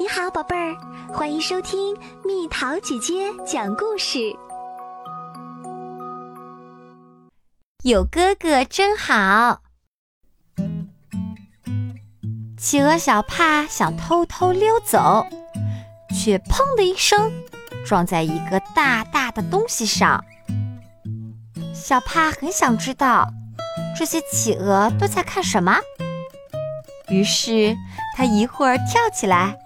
你好，宝贝儿，欢迎收听蜜桃姐姐讲故事。有哥哥真好。企鹅小帕想偷偷溜走，却砰的一声撞在一个大大的东西上。小帕很想知道这些企鹅都在看什么，于是他一会儿跳起来。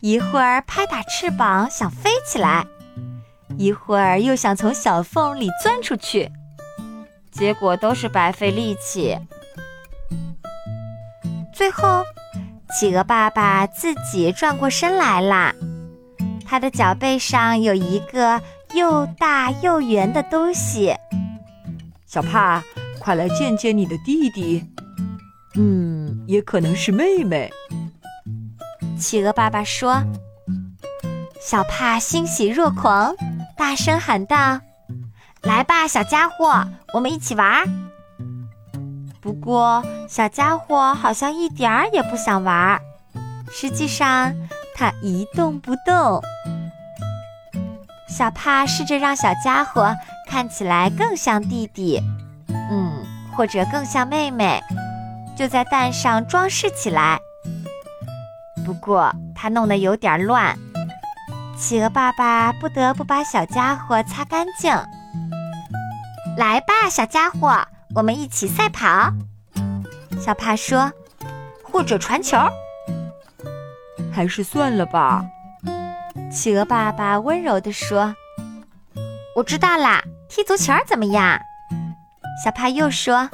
一会儿拍打翅膀想飞起来，一会儿又想从小缝里钻出去，结果都是白费力气。最后，企鹅爸爸自己转过身来啦。他的脚背上有一个又大又圆的东西。小帕，快来见见你的弟弟。嗯，也可能是妹妹。企鹅爸爸说：“小帕欣喜若狂，大声喊道：‘来吧，小家伙，我们一起玩。’不过，小家伙好像一点儿也不想玩。实际上，他一动不动。小帕试着让小家伙看起来更像弟弟，嗯，或者更像妹妹，就在蛋上装饰起来。”不过他弄得有点乱，企鹅爸爸不得不把小家伙擦干净。来吧，小家伙，我们一起赛跑。小帕说：“或者传球。”还是算了吧。企鹅爸爸温柔地说：“我知道啦，踢足球怎么样？”小帕又说：“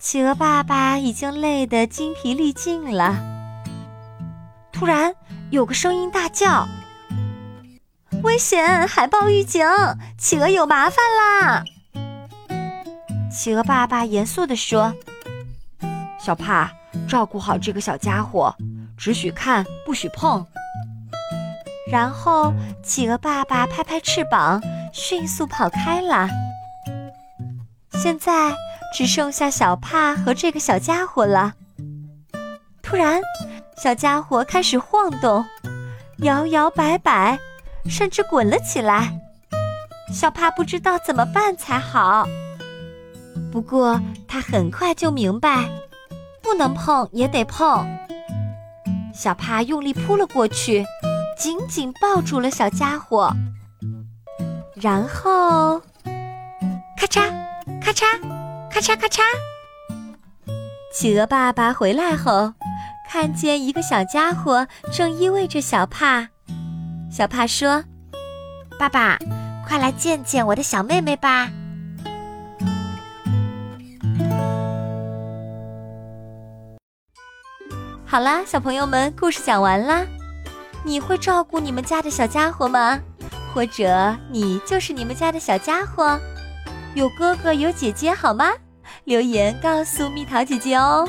企鹅爸爸已经累得精疲力尽了。”突然，有个声音大叫：“危险！海豹预警！企鹅有麻烦啦！”企鹅爸爸严肃地说：“小帕，照顾好这个小家伙，只许看，不许碰。”然后，企鹅爸爸拍拍翅膀，迅速跑开了。现在只剩下小帕和这个小家伙了。突然，小家伙开始晃动，摇摇摆摆，甚至滚了起来。小帕不知道怎么办才好。不过他很快就明白，不能碰也得碰。小帕用力扑了过去，紧紧抱住了小家伙。然后，咔嚓，咔嚓，咔嚓咔嚓。企鹅爸爸回来后。看见一个小家伙正依偎着小帕，小帕说：“爸爸，快来见见我的小妹妹吧。”好啦，小朋友们，故事讲完啦。你会照顾你们家的小家伙吗？或者你就是你们家的小家伙？有哥哥有姐姐好吗？留言告诉蜜桃姐姐哦。